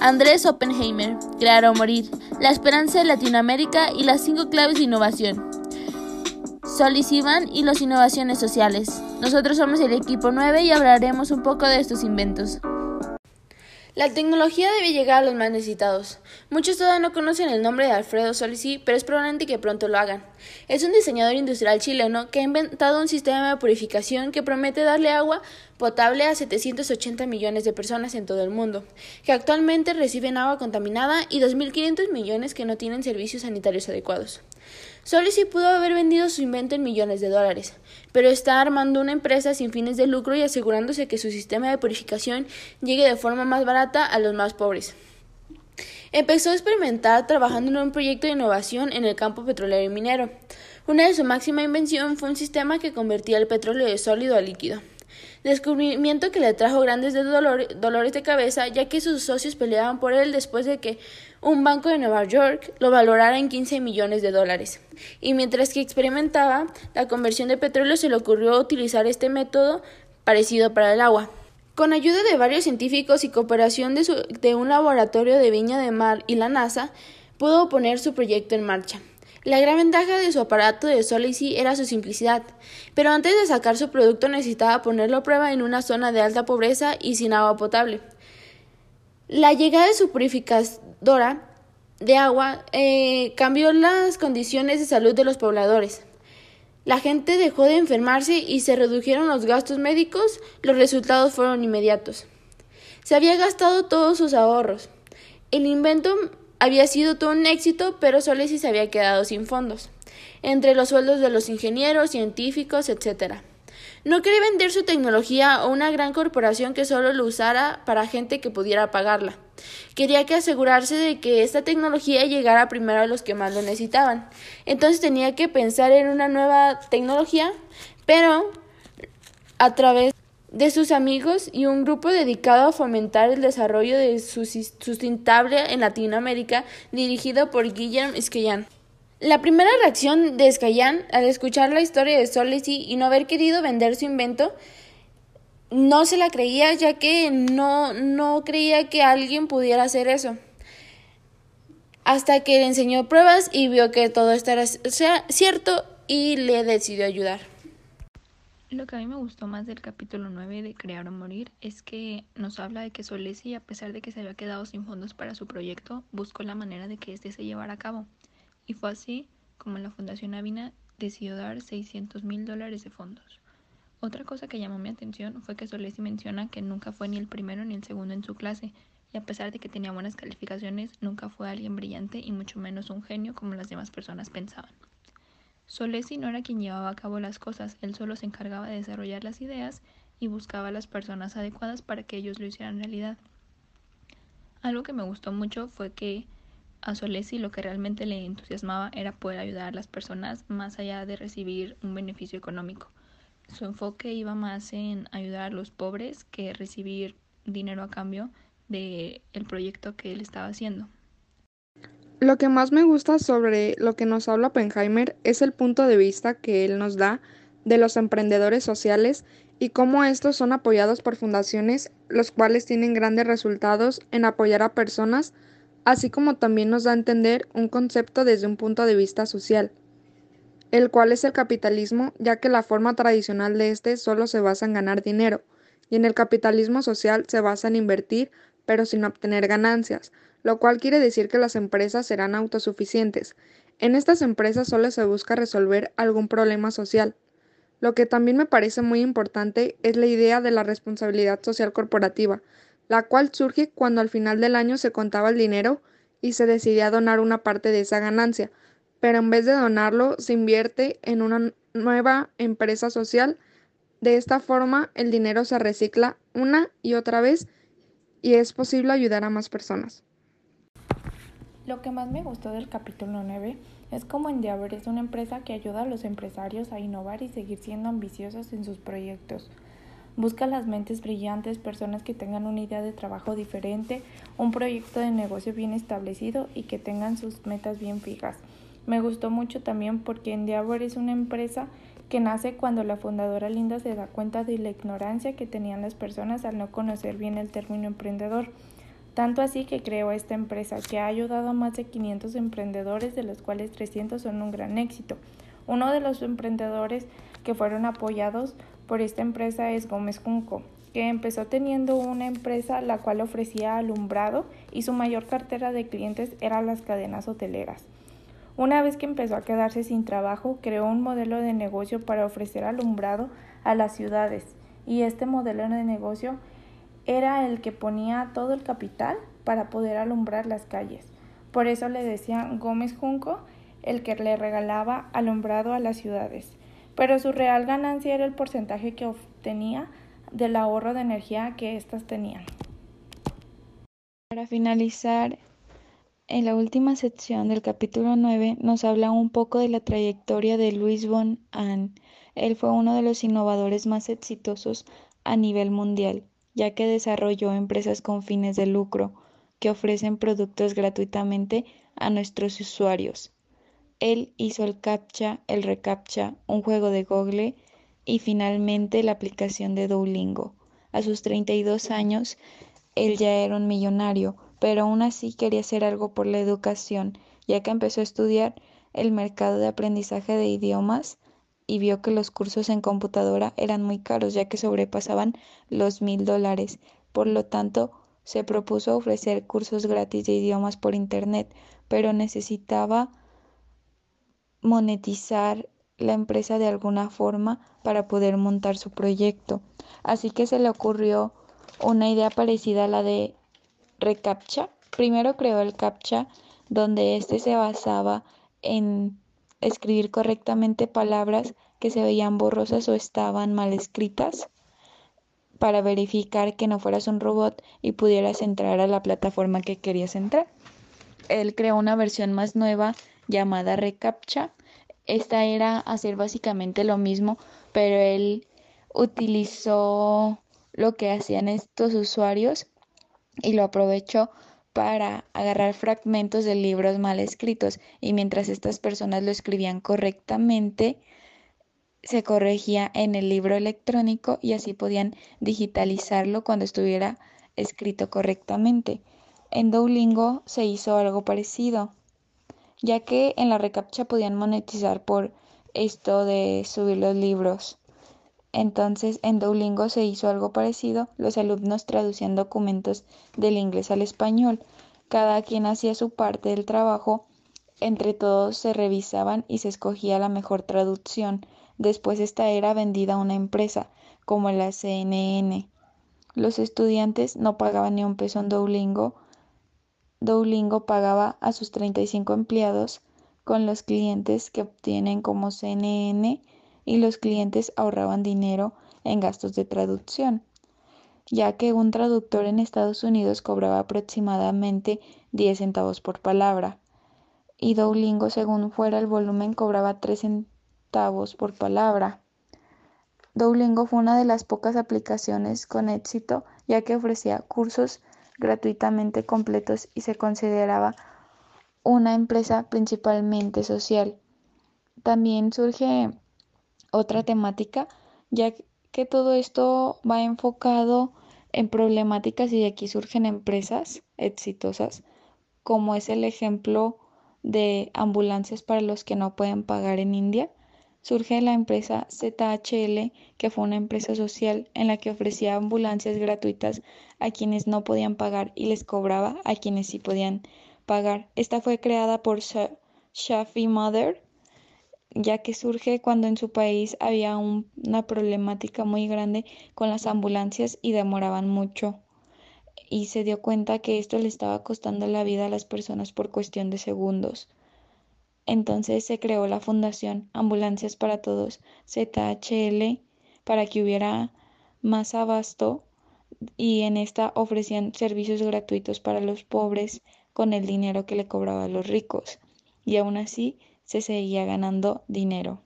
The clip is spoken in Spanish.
Andrés Oppenheimer, Crear o Morir, La Esperanza de Latinoamérica y las cinco claves de innovación. Solis Iván y las innovaciones sociales. Nosotros somos el equipo 9 y hablaremos un poco de estos inventos. La tecnología debe llegar a los más necesitados. Muchos todavía no conocen el nombre de Alfredo Solisi, pero es probablemente que pronto lo hagan. Es un diseñador industrial chileno que ha inventado un sistema de purificación que promete darle agua potable a 780 millones de personas en todo el mundo, que actualmente reciben agua contaminada y 2.500 millones que no tienen servicios sanitarios adecuados. Solisi pudo haber vendido su invento en millones de dólares, pero está armando una empresa sin fines de lucro y asegurándose que su sistema de purificación llegue de forma más barata a los más pobres. Empezó a experimentar trabajando en un proyecto de innovación en el campo petrolero y minero. Una de su máxima invención fue un sistema que convertía el petróleo de sólido a líquido descubrimiento que le trajo grandes dolores de cabeza ya que sus socios peleaban por él después de que un banco de Nueva York lo valorara en 15 millones de dólares. Y mientras que experimentaba la conversión de petróleo se le ocurrió utilizar este método parecido para el agua. Con ayuda de varios científicos y cooperación de, de un laboratorio de Viña de Mar y la NASA, pudo poner su proyecto en marcha. La gran ventaja de su aparato de Solicy era su simplicidad, pero antes de sacar su producto necesitaba ponerlo a prueba en una zona de alta pobreza y sin agua potable. La llegada de su purificadora de agua eh, cambió las condiciones de salud de los pobladores. La gente dejó de enfermarse y se redujeron los gastos médicos, los resultados fueron inmediatos. Se había gastado todos sus ahorros. El invento había sido todo un éxito, pero Solesi se había quedado sin fondos, entre los sueldos de los ingenieros, científicos, etc. No quería vender su tecnología a una gran corporación que solo lo usara para gente que pudiera pagarla. Quería que asegurarse de que esta tecnología llegara primero a los que más lo necesitaban. Entonces tenía que pensar en una nueva tecnología, pero a través de sus amigos y un grupo dedicado a fomentar el desarrollo de sustentable en Latinoamérica, dirigido por Guillermo Esquellán. La primera reacción de Escayán al escuchar la historia de Solesi y no haber querido vender su invento no se la creía ya que no, no creía que alguien pudiera hacer eso. Hasta que le enseñó pruebas y vio que todo esto cierto y le decidió ayudar. Lo que a mí me gustó más del capítulo 9 de Crear o Morir es que nos habla de que Solesi, a pesar de que se había quedado sin fondos para su proyecto, buscó la manera de que éste se llevara a cabo. Y fue así como la Fundación Avina decidió dar 600 mil dólares de fondos. Otra cosa que llamó mi atención fue que Solesi menciona que nunca fue ni el primero ni el segundo en su clase, y a pesar de que tenía buenas calificaciones, nunca fue alguien brillante y mucho menos un genio como las demás personas pensaban. Solesi no era quien llevaba a cabo las cosas, él solo se encargaba de desarrollar las ideas y buscaba a las personas adecuadas para que ellos lo hicieran realidad. Algo que me gustó mucho fue que a Solesi lo que realmente le entusiasmaba era poder ayudar a las personas más allá de recibir un beneficio económico. Su enfoque iba más en ayudar a los pobres que recibir dinero a cambio del el proyecto que él estaba haciendo. Lo que más me gusta sobre lo que nos habla Oppenheimer es el punto de vista que él nos da de los emprendedores sociales y cómo estos son apoyados por fundaciones, los cuales tienen grandes resultados en apoyar a personas, así como también nos da a entender un concepto desde un punto de vista social, el cual es el capitalismo, ya que la forma tradicional de este solo se basa en ganar dinero, y en el capitalismo social se basa en invertir, pero sin obtener ganancias, lo cual quiere decir que las empresas serán autosuficientes. En estas empresas solo se busca resolver algún problema social. Lo que también me parece muy importante es la idea de la responsabilidad social corporativa, la cual surge cuando al final del año se contaba el dinero y se decidía donar una parte de esa ganancia, pero en vez de donarlo se invierte en una nueva empresa social. De esta forma el dinero se recicla una y otra vez y es posible ayudar a más personas. Lo que más me gustó del capítulo 9 es cómo Endeavor es una empresa que ayuda a los empresarios a innovar y seguir siendo ambiciosos en sus proyectos. Busca las mentes brillantes, personas que tengan una idea de trabajo diferente, un proyecto de negocio bien establecido y que tengan sus metas bien fijas. Me gustó mucho también porque Endeavor es una empresa que nace cuando la fundadora Linda se da cuenta de la ignorancia que tenían las personas al no conocer bien el término emprendedor. Tanto así que creó esta empresa que ha ayudado a más de 500 emprendedores, de los cuales 300 son un gran éxito. Uno de los emprendedores que fueron apoyados por esta empresa es Gómez Junco, que empezó teniendo una empresa la cual ofrecía alumbrado y su mayor cartera de clientes eran las cadenas hoteleras. Una vez que empezó a quedarse sin trabajo, creó un modelo de negocio para ofrecer alumbrado a las ciudades y este modelo de negocio era el que ponía todo el capital para poder alumbrar las calles. Por eso le decían Gómez Junco el que le regalaba alumbrado a las ciudades. Pero su real ganancia era el porcentaje que obtenía del ahorro de energía que éstas tenían. Para finalizar, en la última sección del capítulo 9 nos habla un poco de la trayectoria de Luis von Ahn. Él fue uno de los innovadores más exitosos a nivel mundial, ya que desarrolló empresas con fines de lucro que ofrecen productos gratuitamente a nuestros usuarios. Él hizo el CAPTCHA, el ReCAPTCHA, un juego de Google y finalmente la aplicación de Duolingo. A sus 32 años, él ya era un millonario, pero aún así quería hacer algo por la educación, ya que empezó a estudiar el mercado de aprendizaje de idiomas y vio que los cursos en computadora eran muy caros, ya que sobrepasaban los mil dólares. Por lo tanto, se propuso ofrecer cursos gratis de idiomas por Internet, pero necesitaba monetizar la empresa de alguna forma para poder montar su proyecto. Así que se le ocurrió una idea parecida a la de reCAPTCHA. Primero creó el CAPTCHA, donde este se basaba en escribir correctamente palabras que se veían borrosas o estaban mal escritas para verificar que no fueras un robot y pudieras entrar a la plataforma que querías entrar. Él creó una versión más nueva llamada reCAPTCHA esta era hacer básicamente lo mismo, pero él utilizó lo que hacían estos usuarios y lo aprovechó para agarrar fragmentos de libros mal escritos y mientras estas personas lo escribían correctamente, se corregía en el libro electrónico y así podían digitalizarlo cuando estuviera escrito correctamente. En Duolingo se hizo algo parecido ya que en la recaptcha podían monetizar por esto de subir los libros. Entonces en Duolingo se hizo algo parecido, los alumnos traducían documentos del inglés al español, cada quien hacía su parte del trabajo, entre todos se revisaban y se escogía la mejor traducción, después esta era vendida a una empresa, como la CNN. Los estudiantes no pagaban ni un peso en Duolingo, Duolingo pagaba a sus 35 empleados con los clientes que obtienen como CNN y los clientes ahorraban dinero en gastos de traducción, ya que un traductor en Estados Unidos cobraba aproximadamente 10 centavos por palabra y Duolingo según fuera el volumen cobraba 3 centavos por palabra. Duolingo fue una de las pocas aplicaciones con éxito ya que ofrecía cursos gratuitamente completos y se consideraba una empresa principalmente social. También surge otra temática, ya que todo esto va enfocado en problemáticas y de aquí surgen empresas exitosas, como es el ejemplo de ambulancias para los que no pueden pagar en India, surge la empresa ZHL, que fue una empresa social en la que ofrecía ambulancias gratuitas a quienes no podían pagar y les cobraba a quienes sí podían pagar. Esta fue creada por Shafi Mother, ya que surge cuando en su país había una problemática muy grande con las ambulancias y demoraban mucho. Y se dio cuenta que esto le estaba costando la vida a las personas por cuestión de segundos. Entonces se creó la Fundación Ambulancias para Todos, ZHL, para que hubiera más abasto y en esta ofrecían servicios gratuitos para los pobres con el dinero que le cobraban los ricos y aún así se seguía ganando dinero.